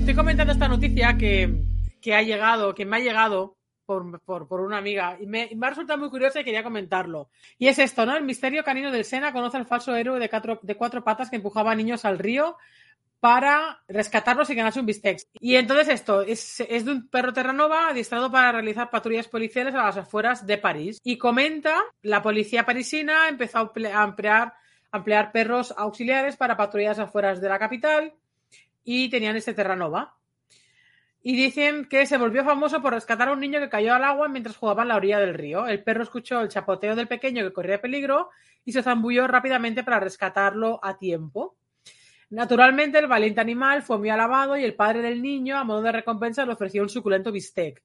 Estoy comentando esta noticia que, que ha llegado, que me ha llegado por, por, por una amiga y me, me, ha resultado muy curiosa y quería comentarlo. Y es esto, ¿no? El misterio canino del Sena conoce al falso héroe de cuatro, de cuatro patas que empujaba niños al río para rescatarlos y ganarse un bistec. Y entonces esto es, de un perro Terranova adiestrado para realizar patrullas policiales a las afueras de París. Y comenta, la policía parisina empezó a ampliar, a emplear perros auxiliares para patrullas afueras de la capital y tenían este Terranova. Y dicen que se volvió famoso por rescatar a un niño que cayó al agua mientras jugaba en la orilla del río. El perro escuchó el chapoteo del pequeño que corría peligro y se zambulló rápidamente para rescatarlo a tiempo. Naturalmente, el valiente animal fue muy alabado y el padre del niño, a modo de recompensa, le ofreció un suculento bistec.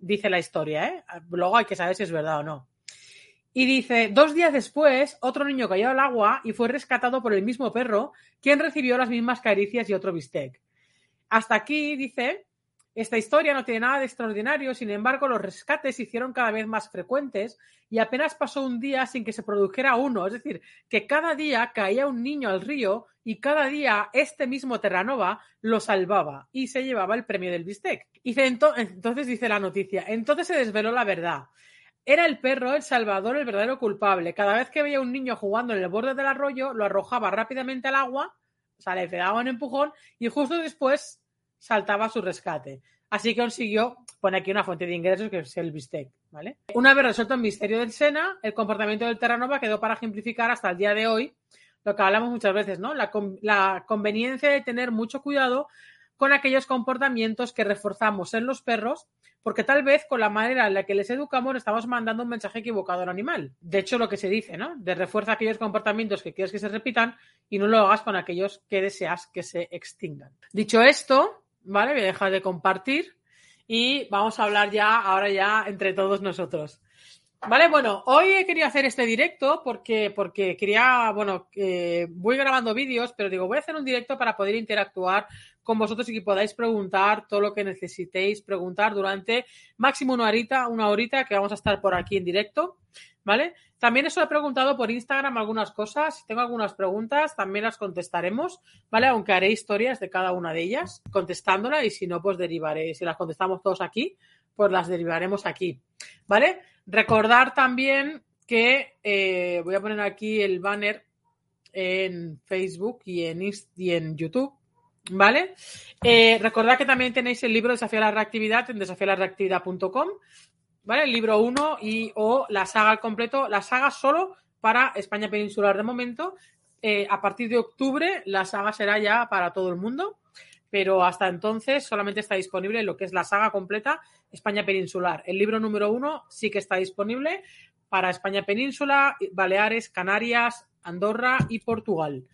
Dice la historia, ¿eh? Luego hay que saber si es verdad o no. Y dice, dos días después, otro niño cayó al agua y fue rescatado por el mismo perro, quien recibió las mismas caricias y otro bistec. Hasta aquí, dice, esta historia no tiene nada de extraordinario, sin embargo, los rescates se hicieron cada vez más frecuentes y apenas pasó un día sin que se produjera uno. Es decir, que cada día caía un niño al río y cada día este mismo Terranova lo salvaba y se llevaba el premio del bistec. Y entonces dice la noticia, entonces se desveló la verdad. Era el perro, el salvador, el verdadero culpable. Cada vez que veía un niño jugando en el borde del arroyo, lo arrojaba rápidamente al agua, o sea, le daba un empujón y justo después saltaba a su rescate. Así consiguió, pone aquí una fuente de ingresos que es el bistec, ¿vale? Una vez resuelto el misterio del Sena, el comportamiento del Terranova quedó para ejemplificar hasta el día de hoy lo que hablamos muchas veces, ¿no? La, la conveniencia de tener mucho cuidado con aquellos comportamientos que reforzamos en los perros, porque tal vez con la manera en la que les educamos estamos mandando un mensaje equivocado al animal. De hecho, lo que se dice, ¿no? De refuerza aquellos comportamientos que quieres que se repitan y no lo hagas con aquellos que deseas que se extingan. Dicho esto, ¿vale? Voy a dejar de compartir y vamos a hablar ya, ahora ya, entre todos nosotros. Vale, bueno, hoy he querido hacer este directo porque, porque quería, bueno, eh, voy grabando vídeos, pero digo, voy a hacer un directo para poder interactuar con vosotros y que podáis preguntar todo lo que necesitéis preguntar durante máximo una horita, una horita que vamos a estar por aquí en directo, ¿vale? También os he preguntado por Instagram algunas cosas, si tengo algunas preguntas, también las contestaremos, ¿vale? Aunque haré historias de cada una de ellas contestándolas y si no, pues derivaré, si las contestamos todos aquí, pues las derivaremos aquí, ¿vale? Recordar también que eh, voy a poner aquí el banner en Facebook y en, YouTube, ¿vale? Eh, recordad que también tenéis el libro Desafío a la Reactividad en desafialarreactividad.com, ¿vale? El libro 1 y o la saga al completo, la saga solo para España Peninsular de momento. Eh, a partir de octubre la saga será ya para todo el mundo pero hasta entonces solamente está disponible lo que es la saga completa España Peninsular. El libro número uno sí que está disponible para España Península, Baleares, Canarias, Andorra y Portugal.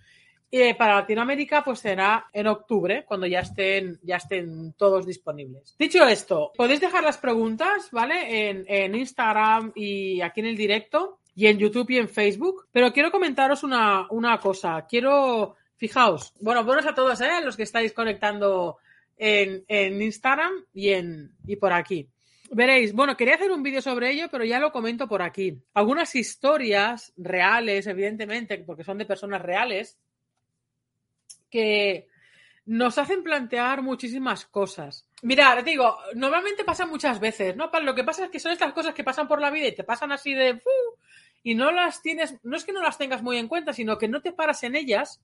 Y para Latinoamérica, pues será en octubre, cuando ya estén, ya estén todos disponibles. Dicho esto, podéis dejar las preguntas, ¿vale? En, en Instagram y aquí en el directo, y en YouTube y en Facebook. Pero quiero comentaros una, una cosa. Quiero Fijaos, bueno, buenos a todos, ¿eh? Los que estáis conectando en, en Instagram y, en, y por aquí. Veréis, bueno, quería hacer un vídeo sobre ello, pero ya lo comento por aquí. Algunas historias reales, evidentemente, porque son de personas reales, que nos hacen plantear muchísimas cosas. Mira, te digo, normalmente pasa muchas veces, ¿no? Lo que pasa es que son estas cosas que pasan por la vida y te pasan así de... y no las tienes, no es que no las tengas muy en cuenta, sino que no te paras en ellas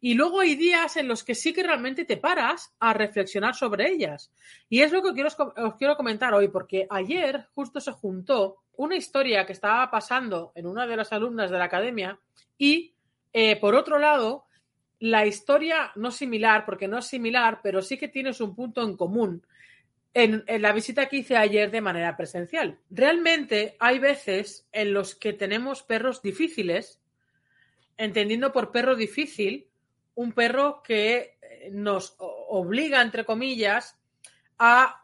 y luego hay días en los que sí que realmente te paras a reflexionar sobre ellas. Y es lo que quiero, os quiero comentar hoy, porque ayer justo se juntó una historia que estaba pasando en una de las alumnas de la academia y, eh, por otro lado, la historia no similar, porque no es similar, pero sí que tienes un punto en común en, en, la visita que hice ayer de manera presencial. Realmente hay veces en los que tenemos perros difíciles entendiendo por perro difícil un perro que eh, nos obliga, entre comillas, a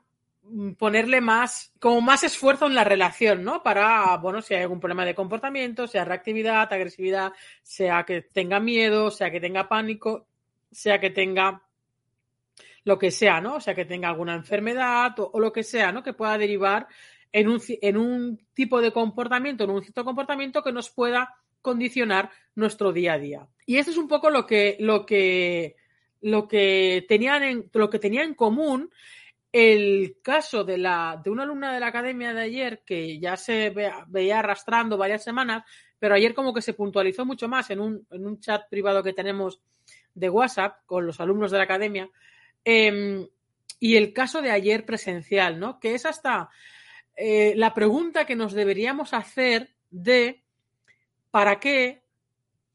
ponerle más, como más esfuerzo en la relación, ¿no? Para, bueno, si hay algún problema de comportamiento, sea reactividad, agresividad, sea que tenga miedo, sea que tenga pánico, sea que tenga lo que sea, ¿no? O sea, que tenga alguna enfermedad o, lo que sea, ¿no? Que pueda derivar en un, en un tipo de comportamiento, en un cierto comportamiento que nos pueda condicionar nuestro día a día. Y eso es un poco lo que, lo que, lo que, tenían, en, lo que tenía en común el caso de, la, de una alumna de la academia de ayer que ya se veía arrastrando varias semanas, pero ayer como que se puntualizó mucho más en un, en un chat privado que tenemos de WhatsApp con los alumnos de la academia. Eh, y el caso de ayer presencial, ¿no? Que es hasta eh, la pregunta que nos deberíamos hacer de ¿para qué?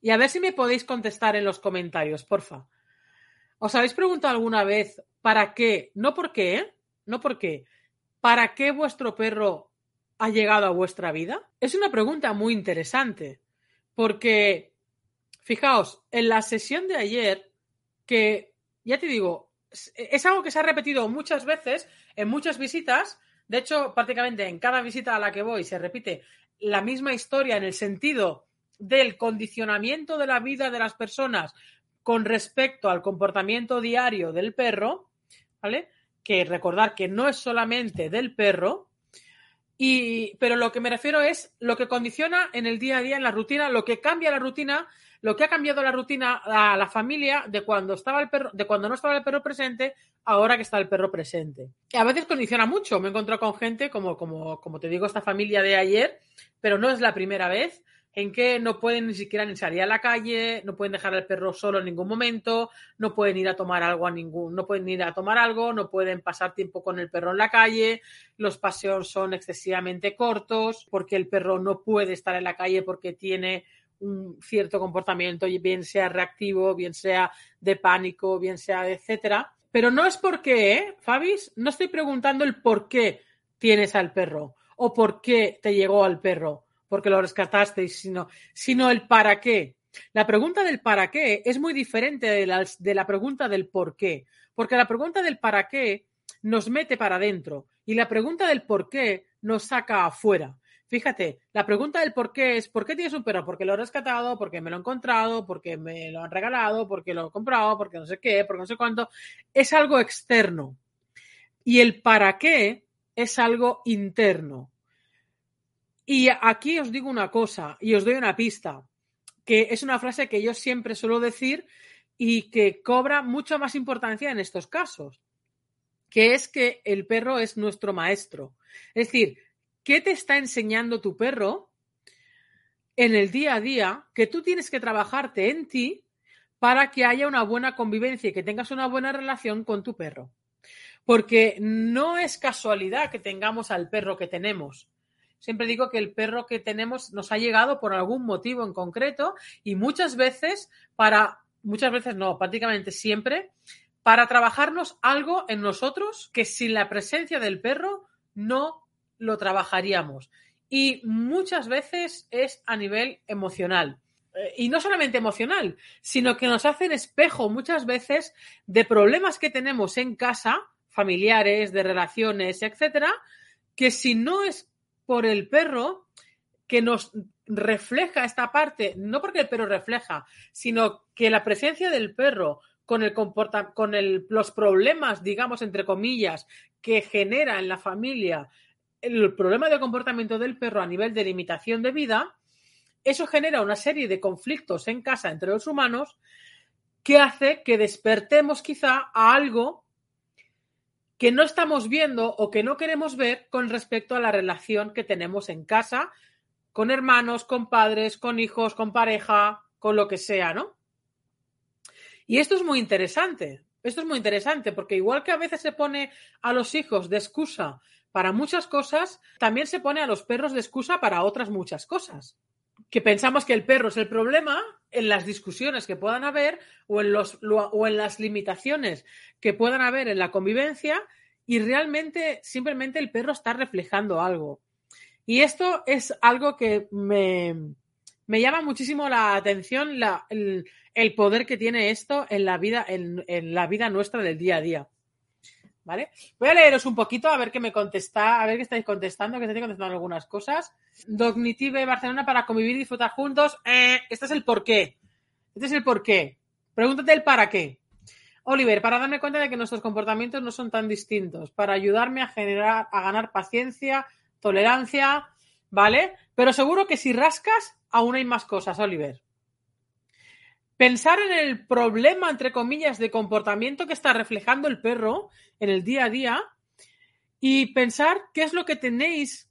Y a ver si me podéis contestar en los comentarios, porfa. ¿Os habéis preguntado alguna vez para qué? No por qué, ¿eh? No por qué. ¿Para qué vuestro perro ha llegado a vuestra vida? Es una pregunta muy interesante, porque, fijaos, en la sesión de ayer, que, ya te digo, es algo que se ha repetido muchas veces en muchas visitas. De hecho, prácticamente en cada visita a la que voy se repite la misma historia en el sentido del condicionamiento de la vida de las personas con respecto al comportamiento diario del perro, ¿vale? Que recordar que no es solamente del perro, y, pero lo que me refiero es lo que condiciona en el día a día, en la rutina, lo que cambia la rutina lo que ha cambiado la rutina a la familia de cuando estaba el perro, de cuando no estaba el perro presente, ahora que está el perro presente. A veces condiciona mucho. Me he encontrado con gente, como, como, como te digo, esta familia de ayer, pero no es la primera vez en que no pueden ni siquiera ni salir a la calle, no pueden dejar al perro solo en ningún momento, no pueden ir a tomar algo a ningún, no pueden ir a tomar algo, no pueden pasar tiempo con el perro en la calle, los paseos son excesivamente cortos, porque el perro no puede estar en la calle porque tiene un cierto comportamiento, bien sea reactivo, bien sea de pánico, bien sea etcétera. Pero no es porque, ¿eh, Fabis? No estoy preguntando el por qué tienes al perro o por qué te llegó al perro, porque lo rescataste, sino, sino el para qué. La pregunta del para qué es muy diferente de la, de la pregunta del por qué, porque la pregunta del para qué nos mete para adentro y la pregunta del por qué nos saca afuera. Fíjate, la pregunta del por qué es, ¿por qué tienes un perro? Porque lo he rescatado, porque me lo he encontrado, porque me lo han regalado, porque lo he comprado, porque no sé qué, porque no sé cuánto. Es algo externo. Y el para qué es algo interno. Y aquí os digo una cosa y os doy una pista, que es una frase que yo siempre suelo decir y que cobra mucha más importancia en estos casos, que es que el perro es nuestro maestro. Es decir, ¿Qué te está enseñando tu perro en el día a día que tú tienes que trabajarte en ti para que haya una buena convivencia y que tengas una buena relación con tu perro? Porque no es casualidad que tengamos al perro que tenemos. Siempre digo que el perro que tenemos nos ha llegado por algún motivo en concreto y muchas veces para, muchas veces no, prácticamente siempre, para trabajarnos algo en nosotros que sin la presencia del perro no lo trabajaríamos. Y muchas veces es a nivel emocional. Eh, y no solamente emocional, sino que nos hacen espejo muchas veces de problemas que tenemos en casa, familiares, de relaciones, etcétera, que si no es por el perro que nos refleja esta parte, no porque el perro refleja, sino que la presencia del perro con el comporta con el, los problemas, digamos, entre comillas, que genera en la familia el problema de comportamiento del perro a nivel de limitación de vida, eso genera una serie de conflictos en casa entre los humanos que hace que despertemos quizá a algo que no estamos viendo o que no queremos ver con respecto a la relación que tenemos en casa con hermanos, con padres, con hijos, con pareja, con lo que sea, ¿no? Y esto es muy interesante. Esto es muy interesante porque igual que a veces se pone a los hijos de excusa para muchas cosas, también se pone a los perros de excusa para otras muchas cosas. Que pensamos que el perro es el problema en las discusiones que puedan haber o en, los, o en las limitaciones que puedan haber en la convivencia y realmente simplemente el perro está reflejando algo. Y esto es algo que me, me llama muchísimo la atención la, el, poder que tiene esto en la vida, en, en la vida nuestra del día a día. ¿Vale? Voy a leeros un poquito a ver qué me contesta, a ver qué estáis contestando, que estáis contestando algunas cosas. Cognitive Barcelona para convivir y disfrutar juntos. Eh, este es el por qué. Este es el por qué. Pregúntate el para qué. Oliver, para darme cuenta de que nuestros comportamientos no son tan distintos, para ayudarme a generar, a ganar paciencia, tolerancia, ¿vale? Pero seguro que si rascas, aún hay más cosas, Oliver. Pensar en el problema, entre comillas, de comportamiento que está reflejando el perro en el día a día y pensar qué es lo que tenéis,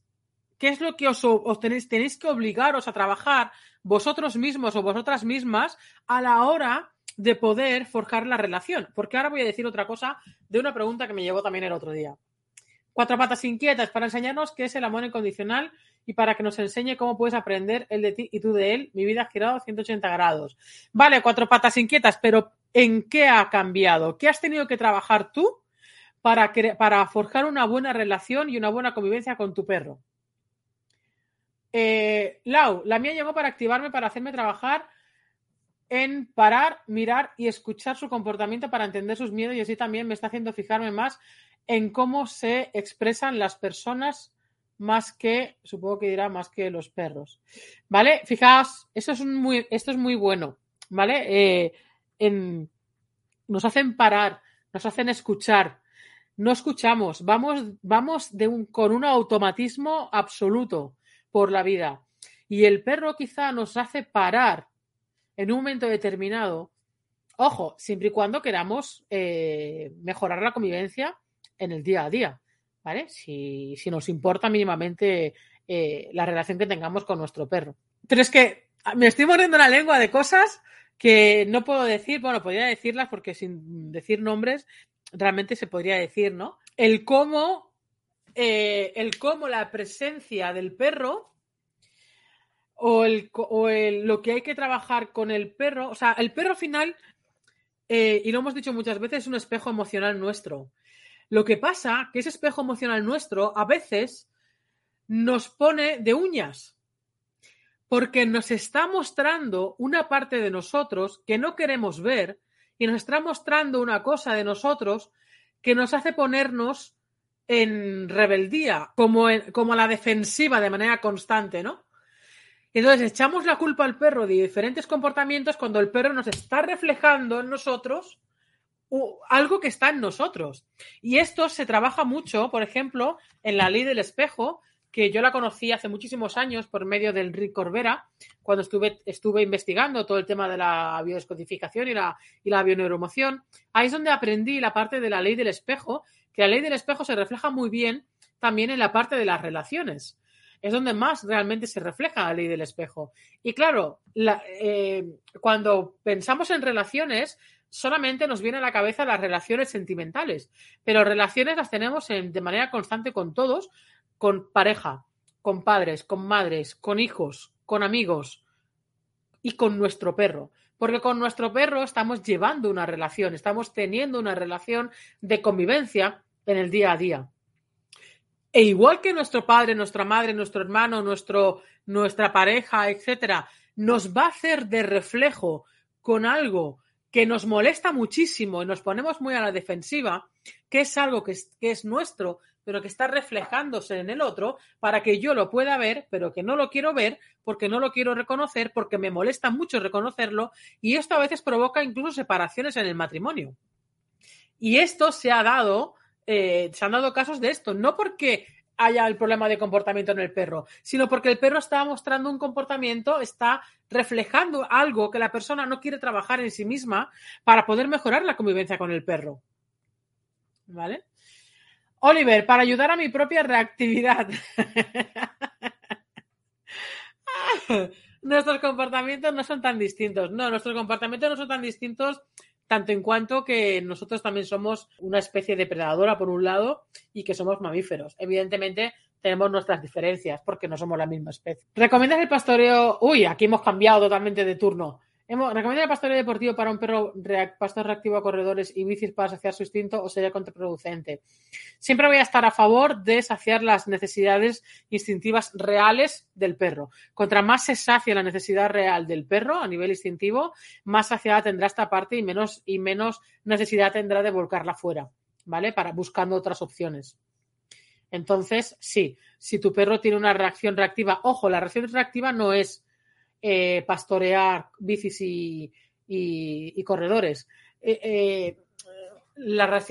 qué es lo que os, tenéis, tenéis que obligaros a trabajar vosotros mismos o vosotras mismas a la hora de poder forjar la relación. Porque ahora voy a decir otra cosa de una pregunta que me llevó también el otro día. Cuatro patas inquietas para enseñarnos qué es el amor incondicional y para que nos enseñe cómo puedes aprender él de ti y tú de él. Mi vida ha girado 180 grados. Vale, cuatro patas inquietas, pero ¿en qué ha cambiado? ¿Qué has tenido que trabajar tú para, para forjar una buena relación y una buena convivencia con tu perro? Eh, Lau, la mía llegó para activarme, para hacerme trabajar en parar, mirar y escuchar su comportamiento para entender sus miedos y así también me está haciendo fijarme más en cómo se expresan las personas más que, supongo que dirá más que los perros. ¿Vale? Fijaos, eso es muy, esto es muy bueno, ¿vale? Eh, nos hacen parar, nos hacen escuchar. No escuchamos, vamos, vamos de un, con un automatismo absoluto por la vida. Y el perro quizá nos hace parar en un momento determinado. Ojo, siempre y cuando queramos eh, mejorar la convivencia en el día a día. ¿Vale? Si, nos importa mínimamente eh, la relación que tengamos con nuestro perro. Pero es que me estoy mordiendo la lengua de cosas que no puedo decir, bueno, podría decirlas porque sin decir nombres realmente se podría decir, ¿no? El cómo, eh, el cómo la presencia del perro o, el, o lo que hay que trabajar con el perro, o sea, el perro final, eh, y lo hemos dicho muchas veces, es un espejo emocional nuestro. Lo que pasa que ese espejo emocional nuestro a veces nos pone de uñas, porque nos está mostrando una parte de nosotros que no queremos ver y nos está mostrando una cosa de nosotros que nos hace ponernos en rebeldía, como, como a la defensiva de manera constante, ¿no? Entonces echamos la culpa al perro de diferentes comportamientos cuando el perro nos está reflejando en nosotros algo que está en nosotros. Y esto se trabaja mucho, por ejemplo, en la ley del espejo, que yo la conocí hace muchísimos años por medio del Rick Corbera, cuando estuve, estuve investigando todo el tema de la biodescodificación y la, y la bioneuromoción. Ahí es donde aprendí la parte de la ley del espejo, que la ley del espejo se refleja muy bien también en la parte de las relaciones. Es donde más realmente se refleja la ley del espejo. Y claro, eh, cuando pensamos en relaciones, solamente nos viene a la cabeza las relaciones sentimentales, pero relaciones las tenemos de manera constante con todos, con pareja, con padres, con madres, con hijos, con amigos y con nuestro perro. Porque con nuestro perro estamos llevando una relación, estamos teniendo una relación de convivencia en el día a día. E igual que nuestro padre, nuestra madre, nuestro hermano, nuestro, nuestra pareja, etcétera, nos va a hacer de reflejo con algo que nos molesta muchísimo y nos ponemos muy a la defensiva, que es algo que es, que es nuestro, pero que está reflejándose en el otro para que yo lo pueda ver, pero que no lo quiero ver porque no lo quiero reconocer, porque me molesta mucho reconocerlo y esto a veces provoca incluso separaciones en el matrimonio. Y esto se ha dado, eh, se han dado casos de esto, no porque haya el problema de comportamiento en el perro, sino porque el perro está mostrando un comportamiento, está reflejando algo que la persona no quiere trabajar en sí misma para poder mejorar la convivencia con el perro. ¿Vale? Oliver, para ayudar a mi propia reactividad. nuestros comportamientos no son tan distintos. No, nuestros comportamientos no son tan distintos tanto en cuanto que nosotros también somos una especie depredadora por un lado y que somos mamíferos. Evidentemente tenemos nuestras diferencias porque no somos la misma especie. ¿Recomiendas el pastoreo? Uy, aquí hemos cambiado totalmente de turno. ¿Recomienda el pastoreo deportivo para un perro pastor reactivo a corredores y bicis para saciar su instinto o sería contraproducente? Siempre voy a estar a favor de saciar las necesidades instintivas reales del perro. Contra más se sacia la necesidad real del perro a nivel instintivo, más saciada tendrá esta parte y menos, y menos necesidad tendrá de volcarla fuera, ¿vale? Para buscando otras opciones. Entonces, sí, si tu perro tiene una reacción reactiva, ojo, la reacción reactiva no es eh, pastorear bicis y, corredores. Eh, eh,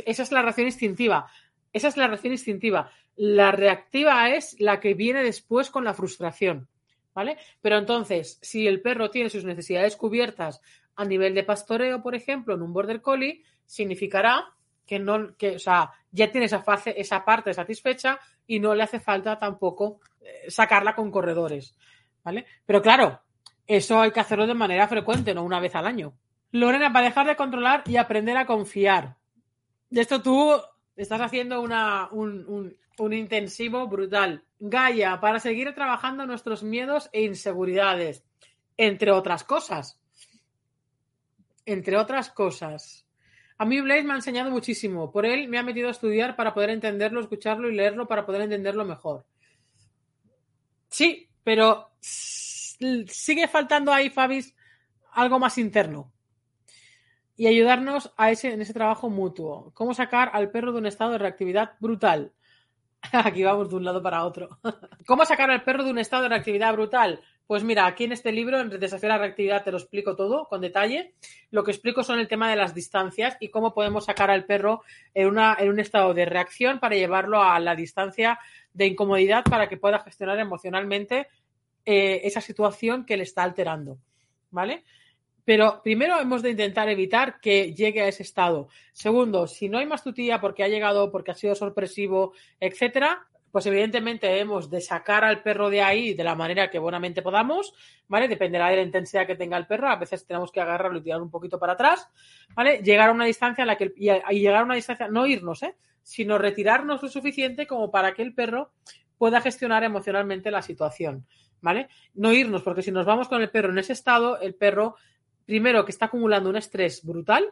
esa es la reacción instintiva. Esa es la reacción instintiva. La reactiva es la que viene después con la frustración. ¿Vale? Pero entonces, si el perro tiene sus necesidades cubiertas a nivel de pastoreo, por ejemplo, en un border collie, significará que no, que, o sea, ya tiene esa, fase, esa parte satisfecha y no le hace falta tampoco sacarla con corredores. ¿Vale? Pero claro, eso hay que hacerlo de manera frecuente, no una vez al año. Lorena, para dejar de controlar y aprender a confiar. De esto tú estás haciendo una, un, un intensivo brutal. Gaia, para seguir trabajando nuestros miedos e inseguridades, entre otras cosas. Entre otras cosas. A mí Blaze me ha enseñado muchísimo. Por él me ha metido a estudiar para poder entenderlo, escucharlo y leerlo para poder entenderlo mejor. Sí, pero sigue faltando ahí, Fabis, algo más interno. Y ayudarnos a ese, en ese trabajo mutuo. ¿Cómo sacar al perro de un estado de reactividad brutal? Aquí vamos de un lado para otro. ¿Cómo sacar al perro de un estado de reactividad brutal? Pues mira, aquí en este libro, en Desafío a la Reactividad, te lo explico todo con detalle. Lo que explico son el tema de las distancias y cómo podemos sacar al perro en, una, en un estado de reacción para llevarlo a la distancia de incomodidad para que pueda gestionar emocionalmente eh, esa situación que le está alterando. ¿Vale? Pero primero hemos de intentar evitar que llegue a ese estado. Segundo, si no hay más tutía porque ha llegado, porque ha sido sorpresivo, etcétera, pues evidentemente hemos de sacar al perro de ahí de la manera que buenamente podamos, ¿vale? Dependerá de la intensidad que tenga el perro. A veces tenemos que agarrarlo y tirar un poquito para atrás, ¿vale? Llegar a una distancia en la que, y, llegar a una distancia, no irnos, ¿eh? Sino retirarnos lo suficiente como para que el perro pueda gestionar emocionalmente la situación, ¿vale? No irnos, porque si nos vamos con el perro en ese estado, el perro primero, que está acumulando un estrés brutal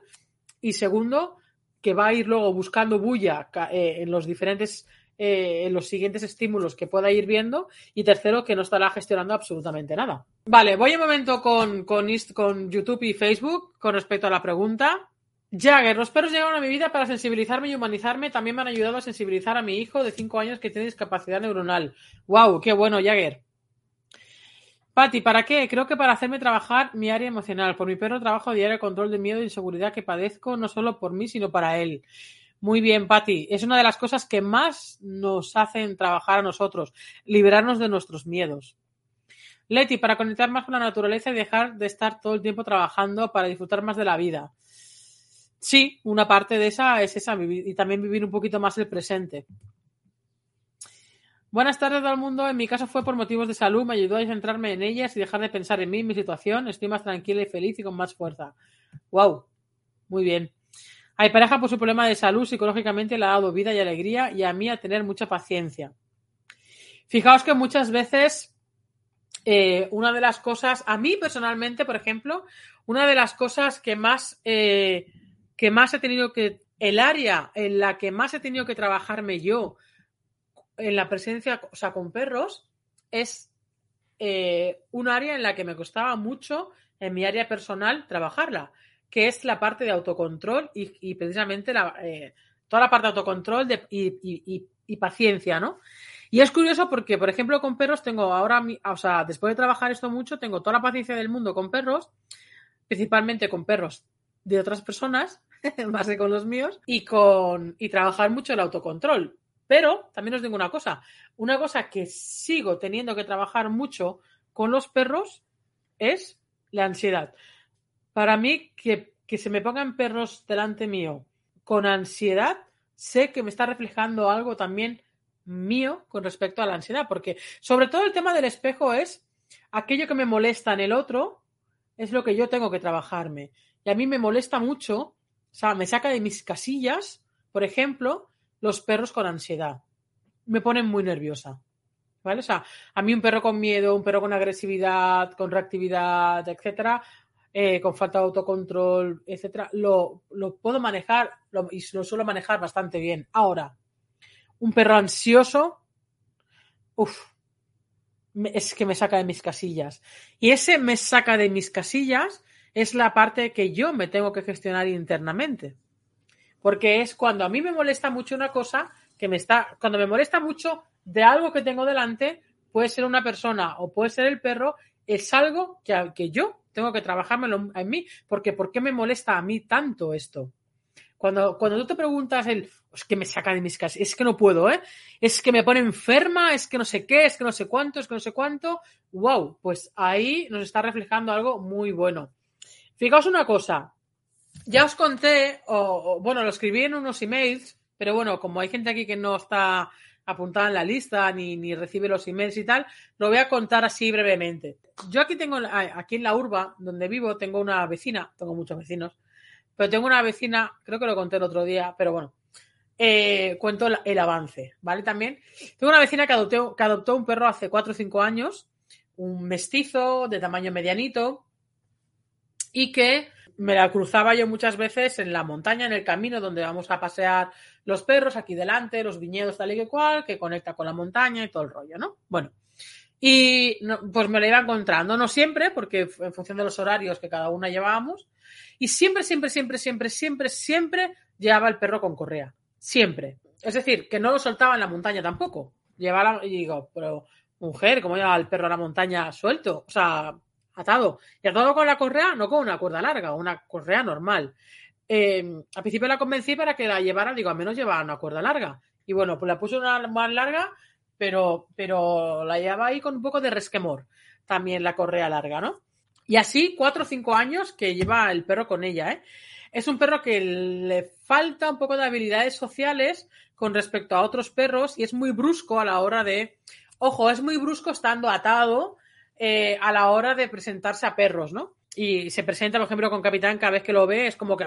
y segundo, que va a ir luego buscando bulla eh, en los diferentes, eh, en los siguientes estímulos que pueda ir viendo y tercero, que no estará gestionando absolutamente nada. Vale, voy un momento con, con, con YouTube y Facebook con respecto a la pregunta. Jagger, los perros llegaron a mi vida para sensibilizarme y humanizarme. También me han ayudado a sensibilizar a mi hijo de 5 años que tiene discapacidad neuronal. ¡Wow! ¡Qué bueno, Jagger! Pati, ¿para qué? Creo que para hacerme trabajar mi área emocional. Por mi perro trabajo diario control de miedo e inseguridad que padezco, no solo por mí, sino para él. Muy bien, Pati. Es una de las cosas que más nos hacen trabajar a nosotros, liberarnos de nuestros miedos. Leti, para conectar más con la naturaleza y dejar de estar todo el tiempo trabajando para disfrutar más de la vida. Sí, una parte de esa es esa, y también vivir un poquito más el presente. Buenas tardes todo el mundo. En mi caso fue por motivos de salud. Me ayudó a centrarme en ellas y dejar de pensar en mí, en mi situación. Estoy más tranquila y feliz y con más fuerza. Wow. Muy bien. Hay pareja por su problema de salud. Psicológicamente le ha dado vida y alegría y a mí a tener mucha paciencia. Fijaos que muchas veces eh, una de las cosas, a mí personalmente, por ejemplo, una de las cosas que más, eh, que más he tenido que, el área en la que más he tenido que trabajarme yo en la presencia, o sea, con perros, es eh, un área en la que me costaba mucho en mi área personal trabajarla, que es la parte de autocontrol y, precisamente la, eh, toda la parte de autocontrol y, paciencia, ¿no? Y es curioso porque, por ejemplo, con perros tengo ahora, o sea, después de trabajar esto mucho, tengo toda la paciencia del mundo con perros, principalmente con perros de otras personas, más que con los míos, y con y trabajar mucho el autocontrol. Pero también os digo una cosa, una cosa que sigo teniendo que trabajar mucho con los perros es la ansiedad. Para mí, que, se me pongan perros delante mío con ansiedad, sé que me está reflejando algo también mío con respecto a la ansiedad, porque sobre todo el tema del espejo es aquello que me molesta en el otro, es lo que yo tengo que trabajarme. Y a mí me molesta mucho, o sea, me saca de mis casillas, por ejemplo, los perros con ansiedad. Me ponen muy nerviosa. ¿Vale? O sea, a mí un perro con miedo, un perro con agresividad, con reactividad, etcétera, eh, con falta de autocontrol, etcétera, lo, puedo manejar y lo suelo manejar bastante bien. Ahora, un perro ansioso, uff, es que me saca de mis casillas. Y ese me saca de mis casillas es la parte que yo me tengo que gestionar internamente porque es cuando a mí me molesta mucho una cosa que me está, cuando me molesta mucho de algo que tengo delante, puede ser una persona o puede ser el perro, es algo que, que yo tengo que trabajármelo en mí, porque ¿por qué me molesta a mí tanto esto? Cuando, cuando tú te preguntas el, es que me saca de mis casas, es que no puedo, ¿eh? Es que me pone enferma, es que no sé qué, es que no sé cuánto, es que no sé cuánto. ¡Wow! Pues ahí nos está reflejando algo muy bueno. Fijaos una cosa. Ya os conté, o, bueno, lo escribí en unos emails, pero bueno, como hay gente aquí que no está apuntada en la lista ni, ni recibe los emails y tal, lo voy a contar así brevemente. Yo aquí tengo, aquí en la urba donde vivo, tengo una vecina, tengo muchos vecinos, pero tengo una vecina, creo que lo conté el otro día, pero bueno, eh, cuento el, avance, ¿vale? También tengo una vecina que adoptó, que adoptó un perro hace 4 o 5 años, un mestizo de tamaño medianito, y que me la cruzaba yo muchas veces en la montaña, en el camino donde vamos a pasear los perros, aquí delante, los viñedos tal y que cual, que conecta con la montaña y todo el rollo, ¿no? Bueno, y pues me la iba encontrando, no siempre, porque en función de los horarios que cada una llevábamos, y siempre, siempre, siempre, siempre, siempre, siempre llevaba el perro con correa. Siempre. Es decir, que no lo soltaba en la montaña tampoco. Llevaba y digo, pero mujer, ¿cómo lleva el perro a la montaña suelto? O sea, atado. Y atado con la correa, no con una cuerda larga, una correa normal. Em, al principio la convencí para que la llevara, digo, al menos llevaba una cuerda larga. Y bueno, pues la puse una más larga, pero, pero la llevaba ahí con un poco de resquemor. También la correa larga, ¿no? Y así, cuatro o cinco años que lleva el perro con ella, ¿eh? Es un perro que le falta un poco de habilidades sociales con respecto a otros perros y es muy brusco a la hora de, ojo, es muy brusco estando atado eh, a la hora de presentarse a perros, ¿no? Y se presenta, por ejemplo, con Capitán, cada vez que lo ve es como que...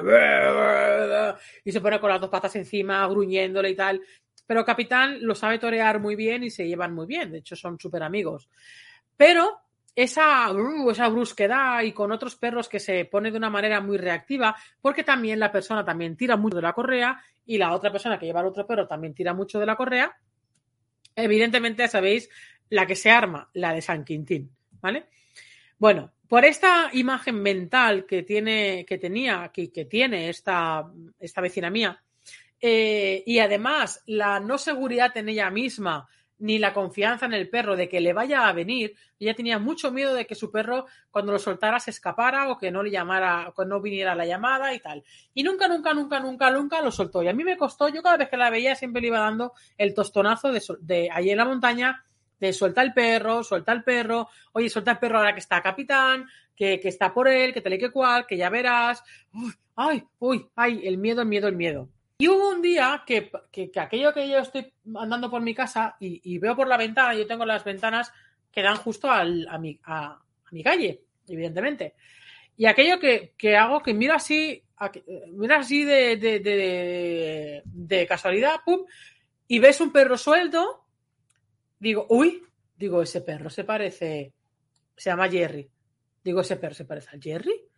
Y se pone con las dos patas encima, gruñéndole y tal. Pero Capitán lo sabe torear muy bien y se llevan muy bien. De hecho, son súper amigos. Pero esa, uh, esa brusquedad y con otros perros que se pone de una manera muy reactiva, porque también la persona también tira mucho de la correa y la otra persona que lleva al otro perro también tira mucho de la correa. Evidentemente, sabéis la que se arma, la de San Quintín, ¿vale? Bueno, por esta imagen mental que tiene, que tenía, que, que tiene esta, esta vecina mía, eh, y además la no seguridad en ella misma ni la confianza en el perro de que le vaya a venir. Ella tenía mucho miedo de que su perro, cuando lo soltara, se escapara o que no le llamara, o que no viniera la llamada y tal. Y nunca, nunca, nunca, nunca, nunca lo soltó. Y a mí me costó, yo cada vez que la veía siempre le iba dando el tostonazo de, de allí en la montaña, de suelta el perro, suelta el perro, oye, suelta el perro ahora que está capitán, que, que está por él, que te le que cual, que ya verás. Uy, ay, uy, ay, el miedo, el miedo, el miedo. Y hubo un día que, aquello que yo estoy andando por mi casa y, veo por la ventana, yo tengo las ventanas que dan justo a, mi, a, mi calle, evidentemente. Y aquello que, hago, que miro así, miro así de, de, de, casualidad, pum, y ves un perro suelto, digo, uy, digo, ese perro se parece, se llama Jerry. Digo, ese perro se parece al Jerry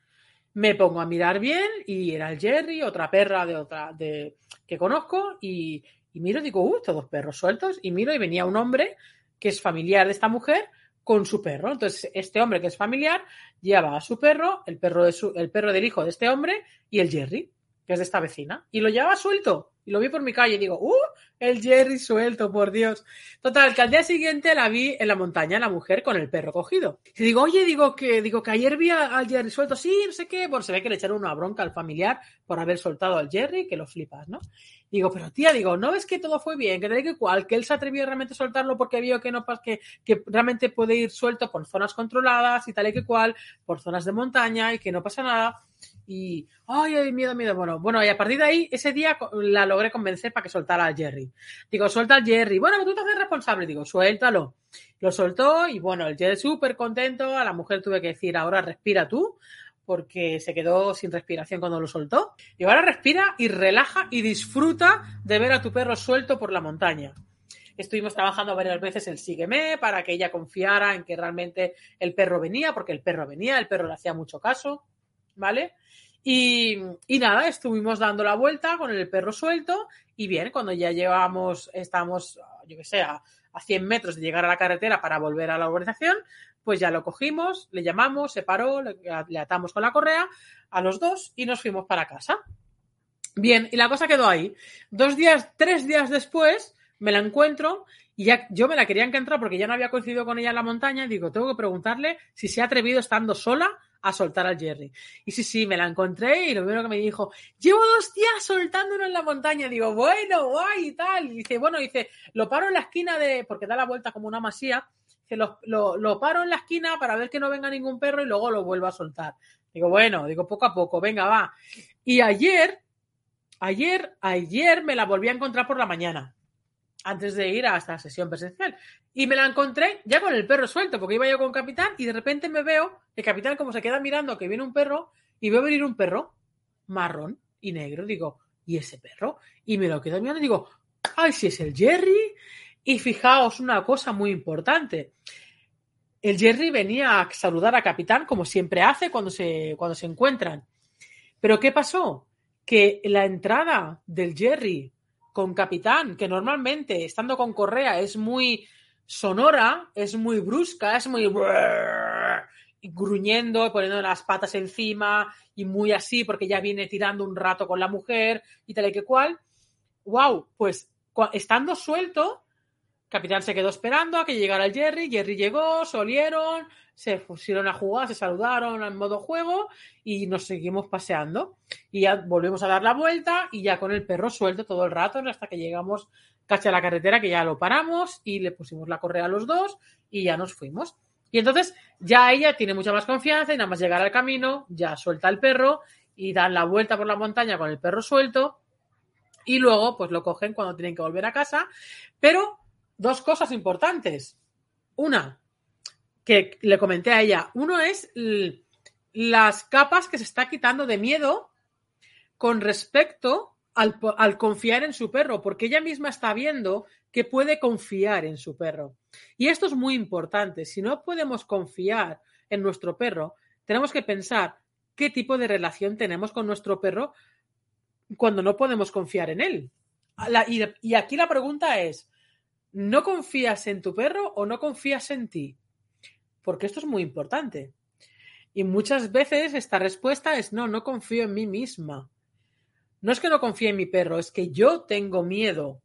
me pongo a mirar bien y era el Jerry, otra perra de otra de que conozco y, miro digo, uh, todos perros sueltos y miro y venía un hombre que es familiar de esta mujer con su perro. Entonces, este hombre que es familiar lleva a su perro, el perro, de su, el perro del hijo de este hombre y el Jerry, que es de esta vecina, y lo llevaba suelto. Y lo vi por mi calle y digo, ¡uh! El Jerry suelto, por Dios. Total, que al día siguiente la vi en la montaña, la mujer con el perro cogido. Y digo, oye, digo que, digo que ayer vi al Jerry suelto, sí, no sé qué. Bueno, se ve que le echaron una bronca al familiar por haber soltado al Jerry, que lo flipas, ¿no? Digo, pero tía, digo, ¿no ves que todo fue bien? Que que cual, que él se atrevió realmente a soltarlo porque vio que no que, que realmente puede ir suelto por zonas controladas y tal y que cual, por zonas de montaña y que no pasa nada. Y, ay, ay, miedo, miedo. Bueno, bueno, y a partir de ahí, ese día la logré convencer para que soltara al Jerry. Digo, suelta al Jerry. Bueno, tú te haces responsable. Digo, suéltalo. Lo soltó y bueno, el Jerry súper contento. A la mujer tuve que decir, ahora respira tú, porque se quedó sin respiración cuando lo soltó. Y ahora respira y relaja y disfruta de ver a tu perro suelto por la montaña. Estuvimos trabajando varias veces el sígueme para que ella confiara en que realmente el perro venía, porque el perro venía, el perro le hacía mucho caso, ¿vale? Y, nada, estuvimos dando la vuelta con el perro suelto y bien, cuando ya llevamos, estamos, yo que sé, a, 100 metros de llegar a la carretera para volver a la urbanización, pues ya lo cogimos, le llamamos, se paró, le, atamos con la correa a los dos y nos fuimos para casa. Bien, y la cosa quedó ahí. Dos días, tres días después, me la encuentro Y ya yo me la quería encontrar porque ya no había coincidido con ella en la montaña. Digo, tengo que preguntarle si se ha atrevido estando sola a soltar al Jerry. Y sí, sí, me la encontré y lo primero que me dijo, llevo dos días soltándolo en la montaña. Digo, bueno, guay y tal. Y dice, bueno, dice, lo paro en la esquina de, porque da la vuelta como una masía. Dice, lo, lo, lo paro en la esquina para ver que no venga ningún perro y luego lo vuelvo a soltar. Digo, bueno, digo, poco a poco, venga, va. Y ayer, ayer, ayer me la volví a encontrar por la mañana antes de ir a esta sesión presencial. Y me la encontré ya con el perro suelto, porque iba yo con Capitán y de repente me veo, el Capitán como se queda mirando que viene un perro y veo venir un perro marrón y negro. Digo, ¿y ese perro? Y me lo quedo mirando y digo, ¡ay, si es el Jerry! Y fijaos una cosa muy importante. El Jerry venía a saludar a Capitán como siempre hace cuando se, cuando se encuentran. Pero ¿qué pasó? Que la entrada del Jerry con Capitán, que normalmente estando con Correa es muy sonora, es muy brusca, es muy gruñendo, poniendo las patas encima y muy así porque ya viene tirando un rato con la mujer y tal y que cual. Wow, pues estando suelto, Capitán se quedó esperando a que llegara el Jerry, Jerry llegó, se olieron, se pusieron a jugar, se saludaron en modo juego y nos seguimos paseando. Y ya volvemos a dar la vuelta y ya con el perro suelto todo el rato hasta que llegamos casi a la carretera que ya lo paramos y le pusimos la correa a los dos y ya nos fuimos. Y entonces ya ella tiene mucha más confianza y nada más llegar al camino ya suelta el perro y dan la vuelta por la montaña con el perro suelto y luego pues lo cogen cuando tienen que volver a casa. Pero dos cosas importantes. Una, que le comenté a ella. Uno es las capas que se está quitando de miedo con respecto al, al, confiar en su perro, porque ella misma está viendo que puede confiar en su perro. Y esto es muy importante. Si no podemos confiar en nuestro perro, tenemos que pensar qué tipo de relación tenemos con nuestro perro cuando no podemos confiar en él. Y aquí la pregunta es, ¿no confías en tu perro o no confías en ti? porque esto es muy importante. Y muchas veces esta respuesta es no, no confío en mí misma. No es que no confíe en mi perro, es que yo tengo miedo.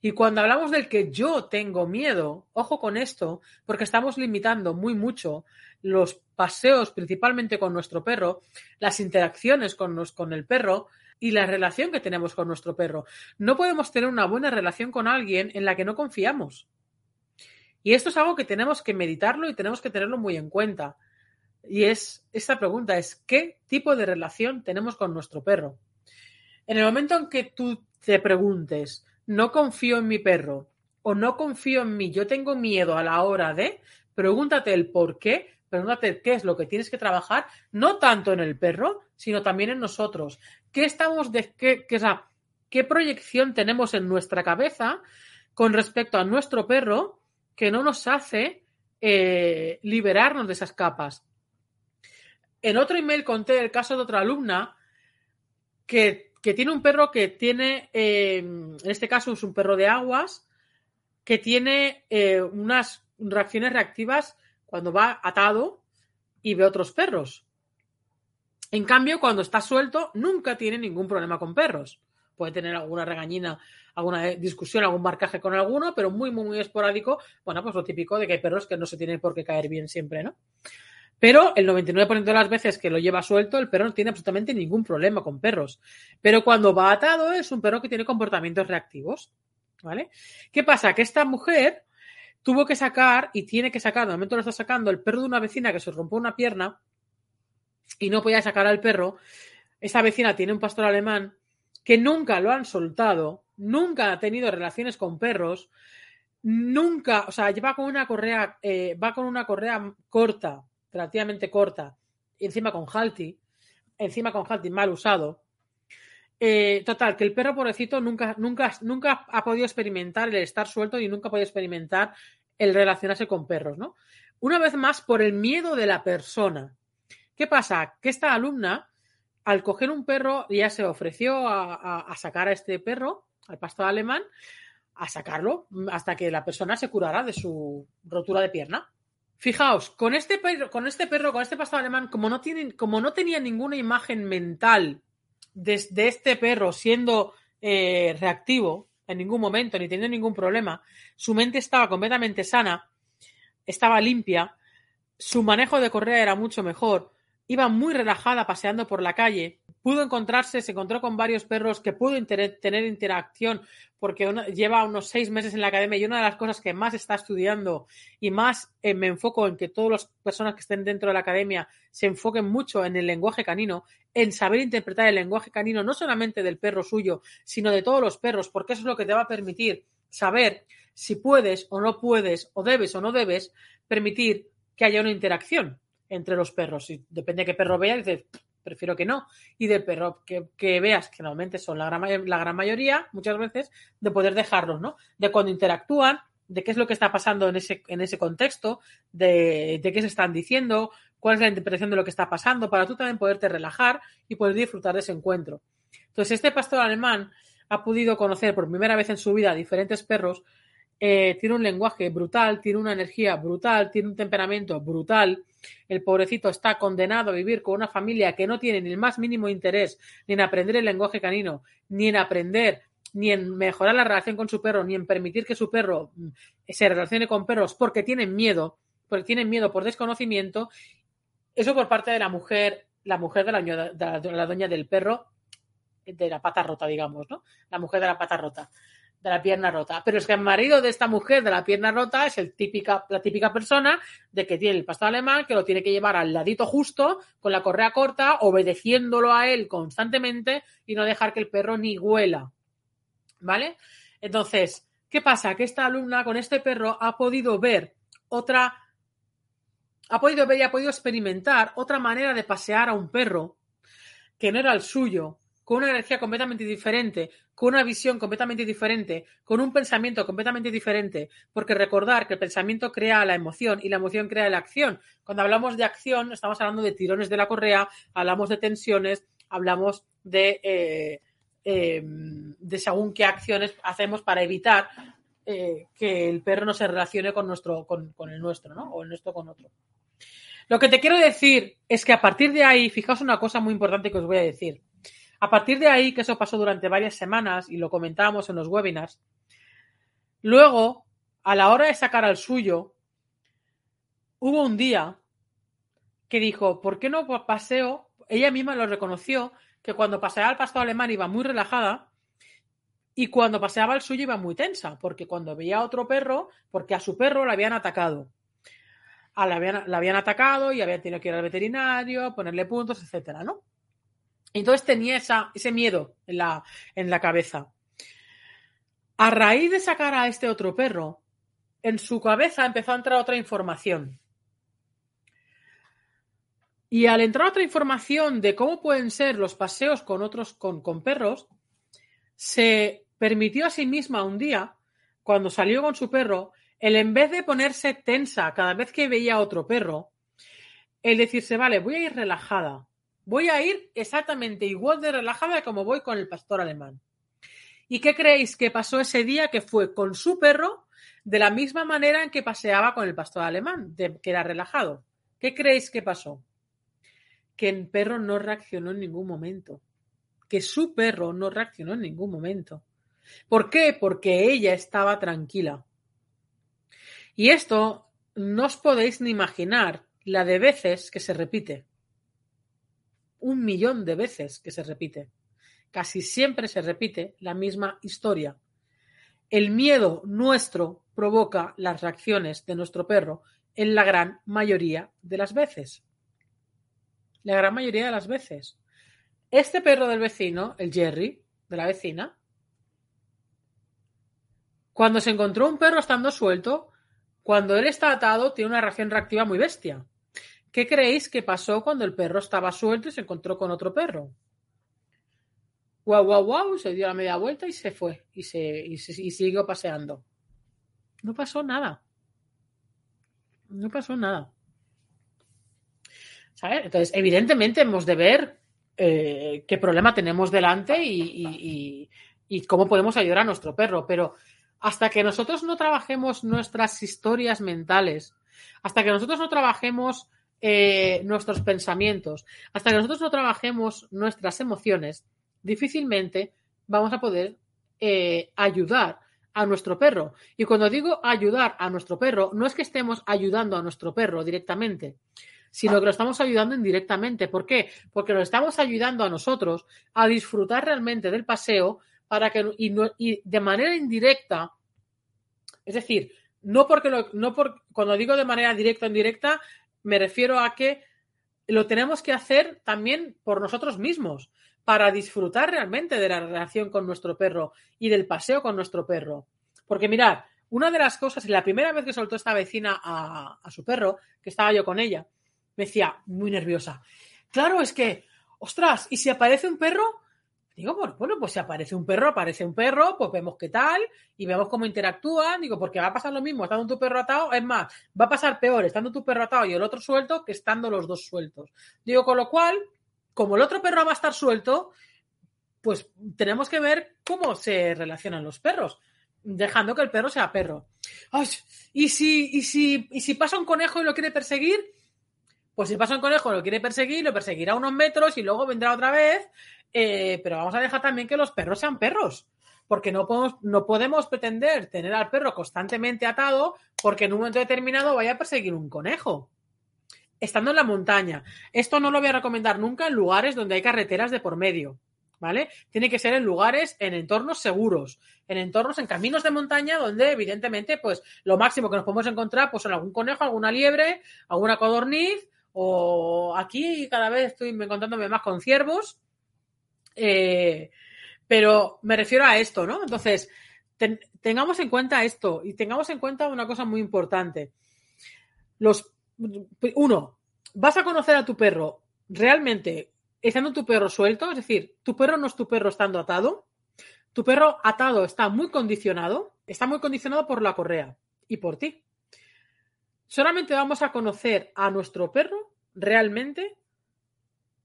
Y cuando hablamos del que yo tengo miedo, ojo con esto, porque estamos limitando muy mucho los paseos, principalmente con nuestro perro, las interacciones con, con el perro y la relación que tenemos con nuestro perro. No podemos tener una buena relación con alguien en la que no confiamos. Y esto es algo que tenemos que meditarlo y tenemos que tenerlo muy en cuenta. Y es, esta pregunta es, ¿qué tipo de relación tenemos con nuestro perro? En el momento en que tú te preguntes, no confío en mi perro o no confío en mí, yo tengo miedo a la hora de, pregúntate el por qué, pregúntate qué es lo que tienes que trabajar, no tanto en el perro, sino también en nosotros. ¿Qué estamos de qué, qué, proyección tenemos en nuestra cabeza con respecto a nuestro perro que no nos hace eh, liberarnos de esas capas. En otro email conté el caso de otra alumna que, que tiene un perro que tiene, eh, en este caso es un perro de aguas, que tiene eh, unas reacciones reactivas cuando va atado y ve otros perros. En cambio, cuando está suelto, nunca tiene ningún problema con perros. Puede tener alguna regañina alguna discusión, algún marcaje con alguno, pero muy, muy, muy esporádico. Bueno, pues lo típico de que hay perros que no se tienen por qué caer bien siempre, ¿no? Pero el 99% de las veces que lo lleva suelto, el perro no tiene absolutamente ningún problema con perros. Pero cuando va atado, es un perro que tiene comportamientos reactivos. ¿Vale? ¿Qué pasa? Que esta mujer tuvo que sacar y tiene que sacar, de momento lo está sacando, el perro de una vecina que se rompió una pierna y no podía sacar al perro. Esa vecina tiene un pastor alemán que nunca lo han soltado nunca ha tenido relaciones con perros, nunca, o sea, lleva con una correa, eh, va con una correa corta, relativamente corta, y encima con halti, encima con halti mal usado. Eh, total, que el perro pobrecito nunca, nunca, nunca ha podido experimentar el estar suelto y nunca ha podido experimentar el relacionarse con perros, ¿no? Una vez más, por el miedo de la persona. ¿Qué pasa? Que esta alumna, al coger un perro, ya se ofreció a sacar a este perro al pastor alemán a sacarlo hasta que la persona se curara de su rotura de pierna. Fijaos, con este perro, con este perro, con este pastor alemán, como no, como no tenía ninguna imagen mental de, de este perro siendo eh, reactivo, en ningún momento, ni teniendo ningún problema. Su mente estaba completamente sana, estaba limpia, su manejo de correa era mucho mejor, iba muy relajada paseando por la calle, pudo encontrarse, se encontró con varios perros que pudo tener interacción porque lleva unos seis meses en la academia y una de las cosas que más está estudiando y más eh, me enfoco en que todas las personas que estén dentro de la academia se enfoquen mucho en el lenguaje canino, en saber interpretar el lenguaje canino no solamente del perro suyo, sino de todos los perros, porque eso es lo que te va a permitir saber si puedes o no puedes, o debes o no debes permitir que haya una interacción entre los perros. Y depende de qué perro veas, dices, prefiero que no. Y del perro que, veas, que normalmente son la gran, la gran mayoría, muchas veces, de poder dejarlos, ¿no? De cuando interactúan, de qué es lo que está pasando en ese, en ese contexto, de, de, qué se están diciendo, cuál es la interpretación de lo que está pasando, para tú también poderte relajar y poder disfrutar de ese encuentro. Entonces, este pastor alemán ha podido conocer por primera vez en su vida diferentes perros, eh, tiene un lenguaje brutal, tiene una energía brutal, tiene un temperamento brutal, el pobrecito está condenado a vivir con una familia que no tiene ni el más mínimo interés ni en aprender el lenguaje canino, ni en aprender, ni en mejorar la relación con su perro, ni en permitir que su perro mm, se relacione con perros porque tienen miedo, porque tienen miedo por desconocimiento. Eso por parte de la mujer, la mujer de la, de la doña del perro, de la pata rota, digamos, ¿no? La mujer de la pata rota de la pierna rota. Pero es que el marido de esta mujer de la pierna rota es el típica, la típica persona de que tiene el pastor alemán, que lo tiene que llevar al ladito justo, con la correa corta, obedeciéndolo a él constantemente y no dejar que el perro ni huela. ¿Vale? Entonces, ¿qué pasa? Que esta alumna con este perro ha podido ver otra, ha podido ver y ha podido experimentar otra manera de pasear a un perro que no era el suyo, con una energía completamente diferente, con una visión completamente diferente, con un pensamiento completamente diferente, porque recordar que el pensamiento crea la emoción y la emoción crea la acción. Cuando hablamos de acción, estamos hablando de tirones de la correa, hablamos de tensiones, hablamos de, eh, em, de según qué acciones hacemos para evitar eh, que el perro no se relacione con, nuestro, con, con el nuestro, ¿no? O el nuestro con otro. Lo que te quiero decir es que a partir de ahí, fijaos una cosa muy importante que os voy a decir. A partir de ahí, que eso pasó durante varias semanas y lo comentábamos en los webinars, luego, a la hora de sacar al suyo, hubo un día que dijo, ¿por qué no paseo? Ella misma lo reconoció, que cuando paseaba al pastor alemán iba muy relajada y cuando paseaba al suyo iba muy tensa, porque cuando veía a otro perro, porque a su perro le habían atacado. A la, habían, la habían atacado y habían tenido que ir al veterinario, ponerle puntos, etcétera, ¿no? Entonces tenía ese miedo en la, cabeza. A raíz de sacar a este otro perro, en su cabeza empezó a entrar otra información. Y al entrar otra información de cómo pueden ser los paseos con otros, con, con perros, se permitió a sí misma un día, cuando salió con su perro, el en vez de ponerse tensa cada vez que veía a otro perro, el decirse, vale, voy a ir relajada, Voy a ir exactamente igual de relajada como voy con el pastor alemán. ¿Y qué creéis que pasó ese día que fue con su perro de la misma manera en que paseaba con el pastor alemán, que era relajado? ¿Qué creéis que pasó? Que el perro no reaccionó en ningún momento. Que su perro no reaccionó en ningún momento. ¿Por qué? Porque ella estaba tranquila. Y esto no os podéis ni imaginar la de veces que se repite un millón de veces que se repite. Casi siempre se repite la misma historia. El miedo nuestro provoca las reacciones de nuestro perro en la gran mayoría de las veces. La gran mayoría de las veces. Este perro del vecino, el Jerry, de la vecina, cuando se encontró un perro estando suelto, cuando él está atado, tiene una reacción reactiva muy bestia. ¿Qué creéis que pasó cuando el perro estaba suelto y se encontró con otro perro? Guau, guau, guau, se dio la media vuelta y se fue y, se, y, siguió paseando. No pasó nada. No pasó nada. ¿Sabes? Entonces, evidentemente hemos de ver eh, qué problema tenemos delante y, y, cómo podemos ayudar a nuestro perro. Pero hasta que nosotros no trabajemos nuestras historias mentales, hasta que nosotros no trabajemos eh, nuestros pensamientos, hasta que nosotros no trabajemos nuestras emociones, difícilmente vamos a poder eh, ayudar a nuestro perro. Y cuando digo ayudar a nuestro perro, no es que estemos ayudando a nuestro perro directamente, sino que lo estamos ayudando indirectamente. ¿Por qué? Porque lo estamos ayudando a nosotros a disfrutar realmente del paseo para que y, de manera indirecta, es decir, no porque lo, no por, cuando digo de manera directa o indirecta, me refiero a que lo tenemos que hacer también por nosotros mismos para disfrutar realmente de la relación con nuestro perro y del paseo con nuestro perro. Porque mirad, una de las cosas, la primera vez que soltó esta vecina a, a su perro, que estaba yo con ella, me decía, muy nerviosa, claro, es que, ostras, ¿y si aparece un perro? Digo, bueno, pues si aparece un perro, aparece un perro, pues vemos qué tal y vemos cómo interactúan. Digo, porque va a pasar lo mismo estando tu perro atado. Es más, va a pasar peor estando tu perro atado y el otro suelto que estando los dos sueltos. Digo, con lo cual, como el otro perro va a estar suelto, pues tenemos que ver cómo se relacionan los perros, dejando que el perro sea perro. ¿y, si, y, si, ¿Y si pasa un conejo y lo quiere perseguir? Pues si pasa un conejo y lo quiere perseguir, lo perseguirá unos metros y luego vendrá otra vez. Eh, pero vamos a dejar también que los perros sean perros. Porque no podemos, no podemos pretender tener al perro constantemente atado porque en un momento determinado vaya a perseguir un conejo estando en la montaña. Esto no lo voy a recomendar nunca en lugares donde hay carreteras de por medio. ¿Vale? Tiene que ser en lugares, en entornos seguros, en entornos, en caminos de montaña, donde evidentemente, pues lo máximo que nos podemos encontrar, pues son algún conejo, alguna liebre, alguna codorniz, o aquí cada vez estoy encontrándome más con ciervos. Eh, pero me refiero a esto, ¿no? Entonces, ten, tengamos en cuenta esto y tengamos en cuenta una cosa muy importante. Los uno, vas a conocer a tu perro realmente estando tu perro suelto, es decir, tu perro no es tu perro estando atado, tu perro atado está muy condicionado, está muy condicionado por la correa y por ti. Solamente vamos a conocer a nuestro perro realmente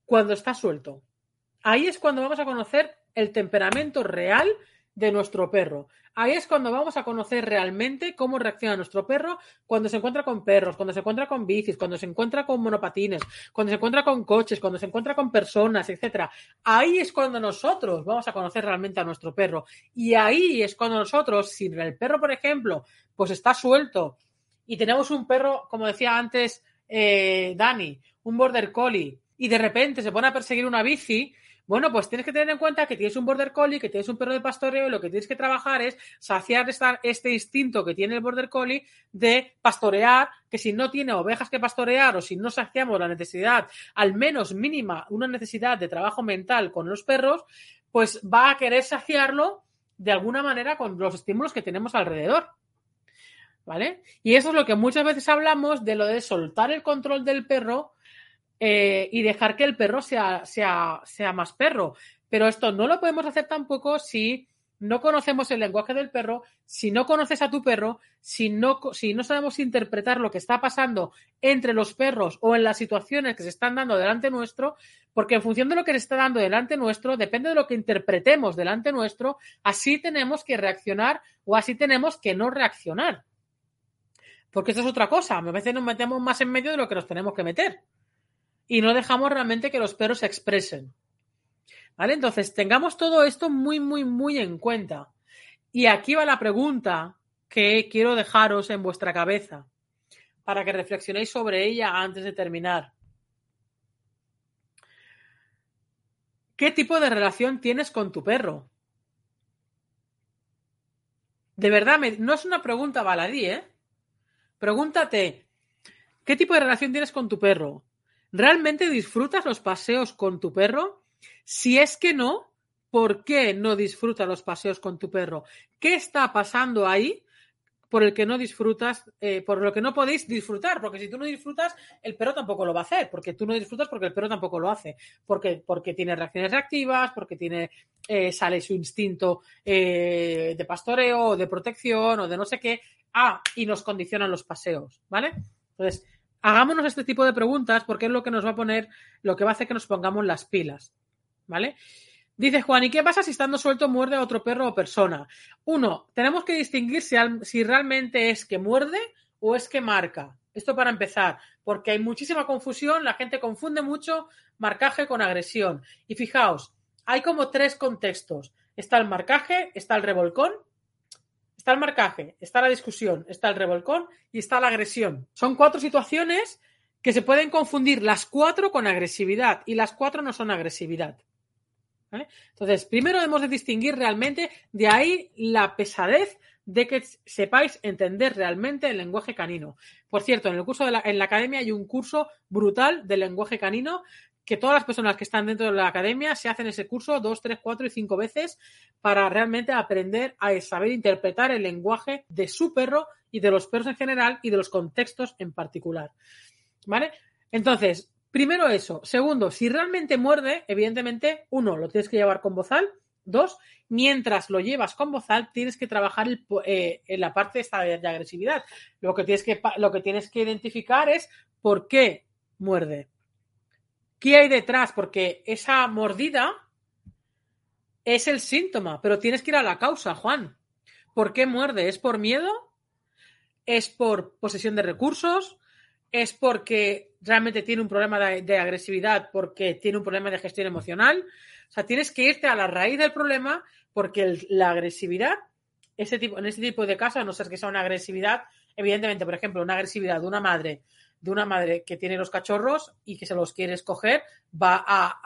cuando está suelto. Ahí es cuando vamos a conocer el temperamento real de nuestro perro. Ahí es cuando vamos a conocer realmente cómo reacciona nuestro perro cuando se encuentra con perros, cuando se encuentra con bicis, cuando se encuentra con monopatines, cuando se encuentra con coches, cuando se encuentra con personas, etcétera. Ahí es cuando nosotros vamos a conocer realmente a nuestro perro. Y ahí es cuando nosotros, si el perro, por ejemplo, pues está suelto y tenemos un perro, como decía antes eh, Dani, un border collie, y de repente se pone a perseguir una bici, bueno, pues tienes que tener en cuenta que tienes un border collie, que tienes un perro de pastoreo y lo que tienes que trabajar es saciar este instinto que tiene el border collie de pastorear, que si no tiene ovejas que pastorear o si no saciamos la necesidad, al menos mínima, una necesidad de trabajo mental con los perros, pues va a querer saciarlo de alguna manera con los estímulos que tenemos alrededor. ¿Vale? Y eso es lo que muchas veces hablamos de lo de soltar el control del perro eh, y dejar que el perro sea, sea, sea más perro. Pero esto no lo podemos hacer tampoco si no conocemos el lenguaje del perro, si no conoces a tu perro, si no, si no sabemos interpretar lo que está pasando entre los perros o en las situaciones que se están dando delante nuestro, porque en función de lo que se está dando delante nuestro, depende de lo que interpretemos delante nuestro, así tenemos que reaccionar o así tenemos que no reaccionar. Porque eso es otra cosa, a veces nos metemos más en medio de lo que nos tenemos que meter y no dejamos realmente que los perros se expresen. ¿Vale? Entonces, tengamos todo esto muy, muy, muy en cuenta. Y aquí va la pregunta que quiero dejaros en vuestra cabeza para que reflexionéis sobre ella antes de terminar. ¿Qué tipo de relación tienes con tu perro? De verdad, no es una pregunta baladí, ¿eh? Pregúntate, ¿qué tipo de relación tienes con tu perro? ¿Realmente disfrutas los paseos con tu perro? Si es que no, ¿por qué no disfrutas los paseos con tu perro? ¿Qué está pasando ahí por el que no disfrutas, eh, por lo que no podéis disfrutar? Porque si tú no disfrutas, el perro tampoco lo va a hacer, porque tú no disfrutas porque el perro tampoco lo hace, porque, porque tiene reacciones reactivas, porque tiene, eh, sale su instinto eh, de pastoreo o de protección o de no sé qué, ah, y nos condicionan los paseos, ¿vale? Entonces, hagámonos este tipo de preguntas porque es lo que nos va a poner, lo que va a hacer que nos pongamos las pilas. ¿Vale? Dice Juan, ¿y qué pasa si estando suelto muerde a otro perro o persona? Uno, tenemos que distinguir si, si realmente es que muerde o es que marca. Esto para empezar, porque hay muchísima confusión, la gente confunde mucho marcaje con agresión. Y fijaos, hay como tres contextos. está el marcaje, está el revolcón, está el marcaje, está la discusión, está el revolcón y está la agresión. Son cuatro situaciones que se pueden confundir las cuatro con agresividad y las cuatro no son agresividad. Entonces, primero hemos de distinguir realmente, de ahí la pesadez de que sepáis entender realmente el lenguaje canino. Por cierto, en el curso de la, en la academia hay un curso brutal de lenguaje canino que todas las personas que están dentro de la academia se hacen ese curso dos, tres, cuatro y cinco veces para realmente aprender a saber interpretar el lenguaje de su perro y de los perros en general y de los contextos en particular. ¿Vale? Entonces, Primero eso. Segundo, si realmente muerde, evidentemente, uno, lo tienes que llevar con bozal. Dos, mientras lo llevas con bozal, tienes que trabajar eh, en la parte esta de, agresividad. Lo que, tienes que, lo que tienes que identificar es por qué muerde. ¿Qué hay detrás? Porque esa mordida es el síntoma, pero tienes que ir a la causa, Juan. ¿Por qué muerde? ¿Es por miedo? ¿Es por posesión de recursos? ¿Es porque realmente tiene un problema de, agresividad porque tiene un problema de gestión emocional. O sea, tienes que irte a la raíz del problema porque la agresividad, ese tipo, en ese tipo de casos, a no ser que sea una agresividad, evidentemente, por ejemplo, una agresividad de una madre, de una madre que tiene los cachorros y que se los quiere escoger, va a,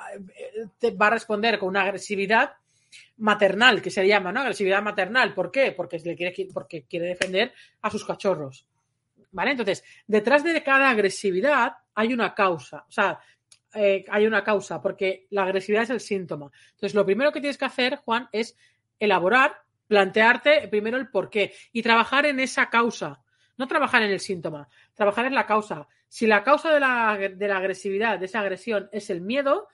va a responder con una agresividad maternal, que se llama, ¿no? Agresividad maternal. ¿Por qué? Porque, le quiere, porque quiere defender a sus cachorros. ¿Vale? Entonces, detrás de cada agresividad hay una causa. O sea, eh, hay una causa, porque la agresividad es el síntoma. Entonces, lo primero que tienes que hacer, Juan, es elaborar, plantearte primero el por qué y trabajar en esa causa. No trabajar en el síntoma, trabajar en la causa. Si la causa de la, de la agresividad, de esa agresión, es el miedo,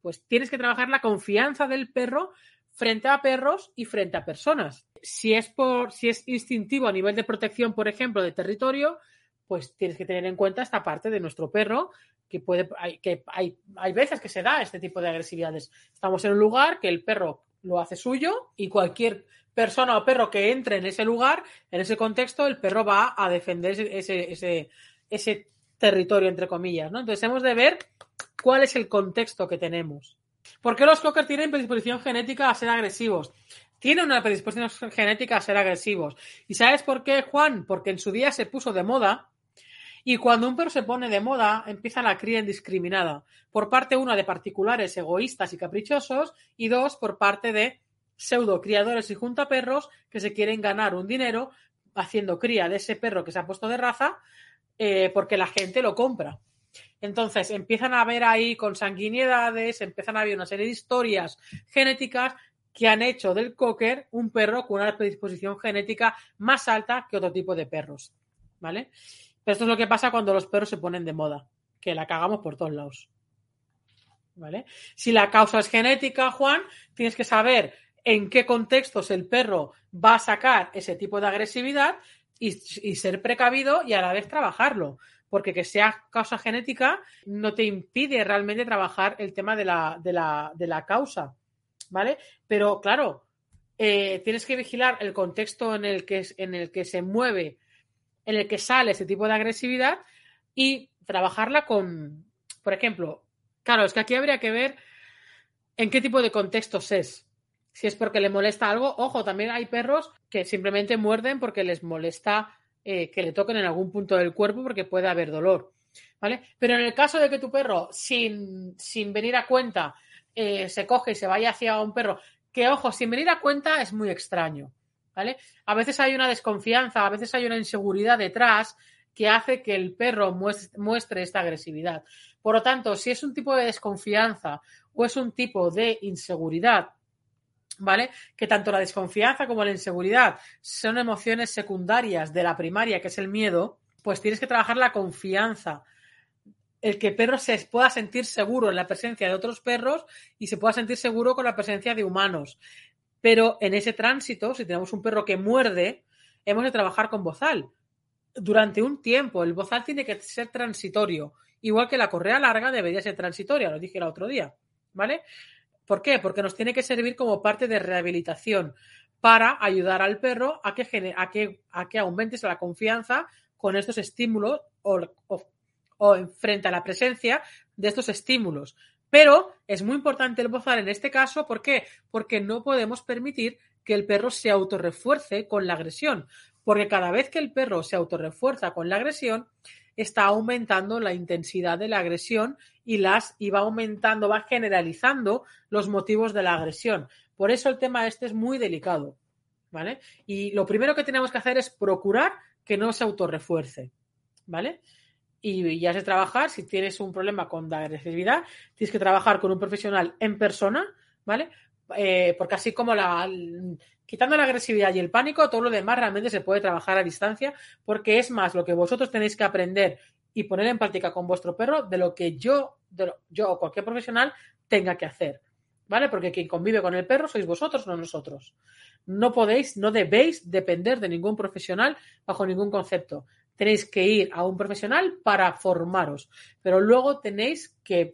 pues tienes que trabajar la confianza del perro frente a perros y frente a personas. Si es por, si es instintivo a nivel de protección, por ejemplo, de territorio, pues tienes que tener en cuenta esta parte de nuestro perro, que puede, que hay, hay veces que se da este tipo de agresividades. Estamos en un lugar que el perro lo hace suyo y cualquier persona o perro que entre en ese lugar, en ese contexto, el perro va a defender ese, ese, territorio, entre comillas, ¿no? Entonces hemos de ver cuál es el contexto que tenemos. ¿Por qué los cocker tienen predisposición genética a ser agresivos? Tienen una predisposición genética a ser agresivos. ¿Y sabes por qué, Juan? Porque en su día se puso de moda y cuando un perro se pone de moda, empieza la cría indiscriminada. Por parte, una, de particulares egoístas y caprichosos, y dos, por parte de pseudo criadores y juntaperros que se quieren ganar un dinero haciendo cría de ese perro que se ha puesto de raza eh, porque la gente lo compra. Entonces empiezan a haber ahí consanguinidades, empiezan a haber una serie de historias genéticas que han hecho del cocker un perro con una predisposición genética más alta que otro tipo de perros. ¿Vale? Pero esto es lo que pasa cuando los perros se ponen de moda, que la cagamos por todos lados. ¿Vale? Si la causa es genética, Juan, tienes que saber en qué contextos el perro va a sacar ese tipo de agresividad y, ser precavido y a la vez trabajarlo porque que sea causa genética no te impide realmente trabajar el tema de la, de la, de la causa, ¿vale? Pero claro, eh, tienes que vigilar el contexto en el, que, en el que se mueve, en el que sale ese tipo de agresividad y trabajarla con, por ejemplo, claro, es que aquí habría que ver en qué tipo de contextos es. Si es porque le molesta algo, ojo, también hay perros que simplemente muerden porque les molesta eh, que le toquen en algún punto del cuerpo porque puede haber dolor. ¿Vale? Pero en el caso de que tu perro, sin, sin venir a cuenta, eh, se coge y se vaya hacia un perro, que ojo, sin venir a cuenta es muy extraño. ¿Vale? A veces hay una desconfianza, a veces hay una inseguridad detrás que hace que el perro muestre esta agresividad. Por lo tanto, si es un tipo de desconfianza o es un tipo de inseguridad ¿vale? Que tanto la desconfianza como la inseguridad son emociones secundarias de la primaria, que es el miedo, pues tienes que trabajar la confianza. El que perro se pueda sentir seguro en la presencia de otros perros y se pueda sentir seguro con la presencia de humanos. Pero en ese tránsito, si tenemos un perro que muerde, hemos de trabajar con bozal. Durante un tiempo, el bozal tiene que ser transitorio. Igual que la correa larga debería ser transitoria, lo dije el otro día. ¿Vale? ¿Por qué? Porque nos tiene que servir como parte de rehabilitación para ayudar al perro a que, a que, a que aumente la confianza con estos estímulos o, o, frente a la presencia de estos estímulos. Pero es muy importante el bozar en este caso, ¿por qué? Porque no podemos permitir que el perro se autorrefuerce con la agresión, porque cada vez que el perro se autorrefuerza con la agresión, está aumentando la intensidad de la agresión y las va aumentando, va generalizando los motivos de la agresión. Por eso el tema este es muy delicado, ¿vale? Y lo primero que tenemos que hacer es procurar que no se autorrefuerce, ¿vale? Y ya de trabajar, si tienes un problema con la agresividad, tienes que trabajar con un profesional en persona, ¿vale? Eh, porque así como la, quitando la agresividad y el pánico, todo lo demás realmente se puede trabajar a distancia, porque es más lo que vosotros tenéis que aprender y poner en práctica con vuestro perro de lo que yo, yo o cualquier profesional tenga que hacer. ¿Vale? Porque quien convive con el perro sois vosotros, no nosotros. No podéis, no debéis depender de ningún profesional bajo ningún concepto. Tenéis que ir a un profesional para formaros, pero luego tenéis que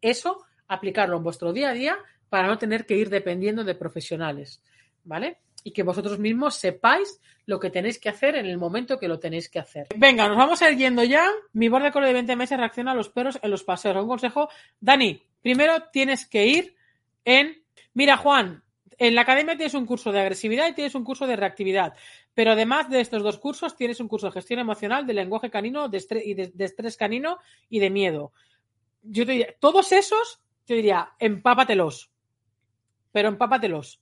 eso aplicarlo en vuestro día a día para no tener que ir dependiendo de profesionales, ¿vale? Y que vosotros mismos sepáis lo que tenéis que hacer en el momento que lo tenéis que hacer. Venga, nos vamos a ir yendo ya. Mi borde color de 20 meses reacciona a los perros en los paseos. Un consejo, Dani, primero tienes que ir en... Mira, Juan, en la academia tienes un curso de agresividad y tienes un curso de reactividad. Pero además de estos dos cursos, tienes un curso de gestión emocional, de lenguaje canino, de estrés, y de, de estrés canino y de miedo. Yo te diría, todos esos, yo diría, empápatelos pero empápatelos.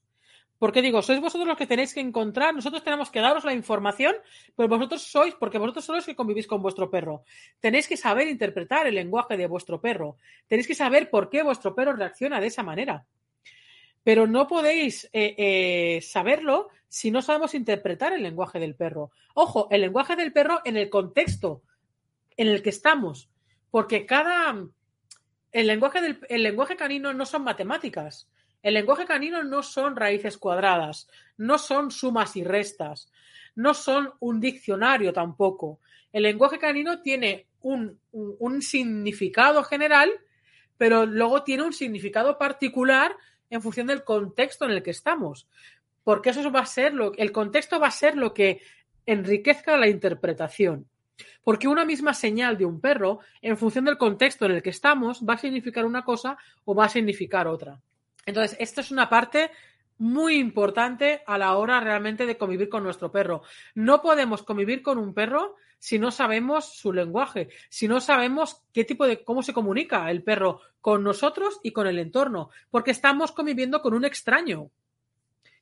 Porque digo, sois vosotros los que tenéis que encontrar, nosotros tenemos que daros la información, pero vosotros sois, porque vosotros sois los que convivís con vuestro perro. Tenéis que saber interpretar el lenguaje de vuestro perro. Tenéis que saber por qué vuestro perro reacciona de esa manera. Pero no podéis eh, eh, saberlo si no sabemos interpretar el lenguaje del perro. Ojo, el lenguaje del perro en el contexto en el que estamos. Porque cada. El lenguaje, del, el lenguaje canino no son matemáticas. El lenguaje canino no son raíces cuadradas, no son sumas y restas, no son un diccionario tampoco. El lenguaje canino tiene un, significado general, pero luego tiene un significado particular en función del contexto en el que estamos. Porque eso va a ser lo el contexto va a ser lo que enriquezca la interpretación. Porque una misma señal de un perro, en función del contexto en el que estamos, va a significar una cosa o va a significar otra. Entonces, esto es una parte muy importante a la hora realmente de convivir con nuestro perro. No podemos convivir con un perro si no sabemos su lenguaje, si no sabemos qué tipo de cómo se comunica el perro con nosotros y con el entorno, porque estamos conviviendo con un extraño.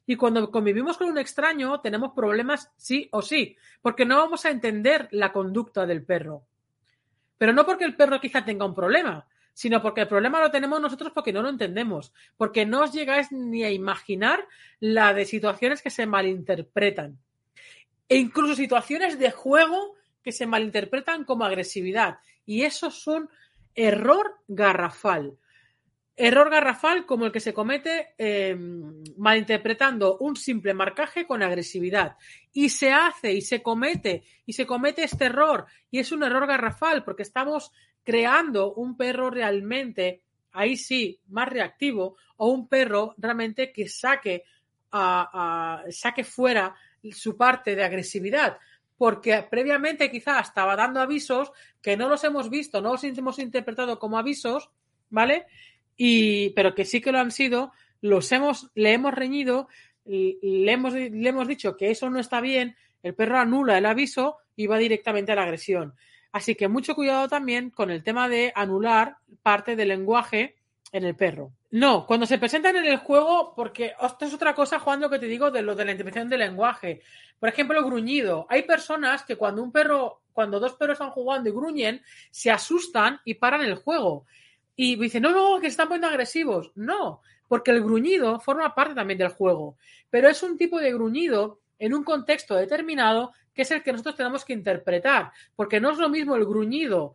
Y cuando convivimos con un extraño tenemos problemas sí o sí, porque no vamos a entender la conducta del perro. Pero no porque el perro quizá tenga un problema, sino porque el problema lo tenemos nosotros porque no lo entendemos, porque no os llegáis ni a imaginar la de situaciones que se malinterpretan. E incluso situaciones de juego que se malinterpretan como agresividad. Y eso es un error garrafal. Error garrafal como el que se comete eh, malinterpretando un simple marcaje con agresividad. Y se hace y se comete y se comete este error. Y es un error garrafal porque estamos creando un perro realmente, ahí sí, más reactivo, o un perro realmente que saque, saque fuera su parte de agresividad. Porque previamente quizás estaba dando avisos que no los hemos visto, no los hemos interpretado como avisos, ¿vale? Y, pero que sí que lo han sido, los hemos, le hemos reñido, le hemos, le hemos dicho que eso no está bien, el perro anula el aviso y va directamente a la agresión. Así que mucho cuidado también con el tema de anular parte del lenguaje en el perro. No, cuando se presentan en el juego, porque esto es otra cosa, Juan, lo que te digo de lo de la interpretación del lenguaje. Por ejemplo, gruñido. Hay personas que cuando un perro, cuando dos perros están jugando y gruñen, se asustan y paran el juego. Y dicen, no, no, que están poniendo agresivos. No, porque el gruñido forma parte también del juego. Pero es un tipo de gruñido en un contexto determinado que es el que nosotros tenemos que interpretar, porque no es lo mismo el gruñido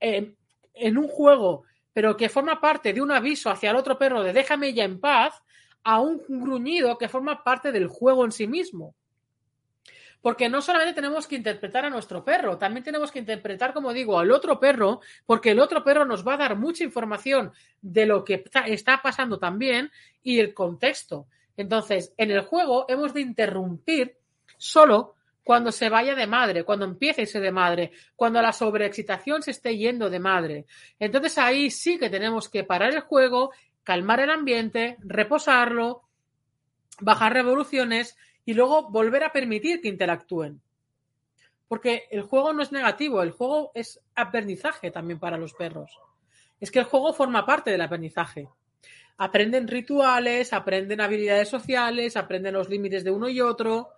en, en un juego, pero que forma parte de un aviso hacia el otro perro de déjame ya en paz, a un gruñido que forma parte del juego en sí mismo. Porque no solamente tenemos que interpretar a nuestro perro, también tenemos que interpretar, como digo, al otro perro, porque el otro perro nos va a dar mucha información de lo que está pasando también y el contexto. Entonces, en el juego hemos de interrumpir solo cuando se vaya de madre, cuando empiece a irse de madre, cuando la sobreexcitación se esté yendo de madre. Entonces ahí sí que tenemos que parar el juego, calmar el ambiente, reposarlo, bajar revoluciones y luego volver a permitir que interactúen. Porque el juego no es negativo, el juego es aprendizaje también para los perros. Es que el juego forma parte del aprendizaje. Aprenden rituales, aprenden habilidades sociales, aprenden los límites de uno y otro,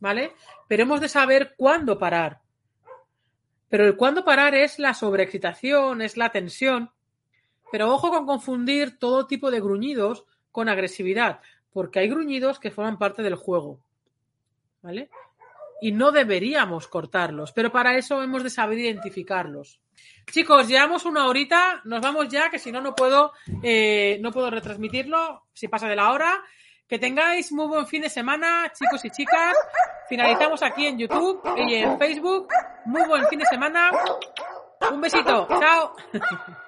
¿vale? Pero hemos de saber cuándo parar. Pero el cuándo parar es la sobreexcitación, es la tensión. Pero ojo con confundir todo tipo de gruñidos con agresividad, porque hay gruñidos que forman parte del juego. ¿Vale? Y no deberíamos cortarlos, pero para eso hemos de saber identificarlos. Chicos, llevamos una horita, nos vamos ya, que si no, no puedo, eh, no puedo retransmitirlo si pasa de la hora. Que tengáis muy buen fin de semana, chicos y chicas. Finalizamos aquí en YouTube y en Facebook. Muy buen fin de semana. Un besito. Chao.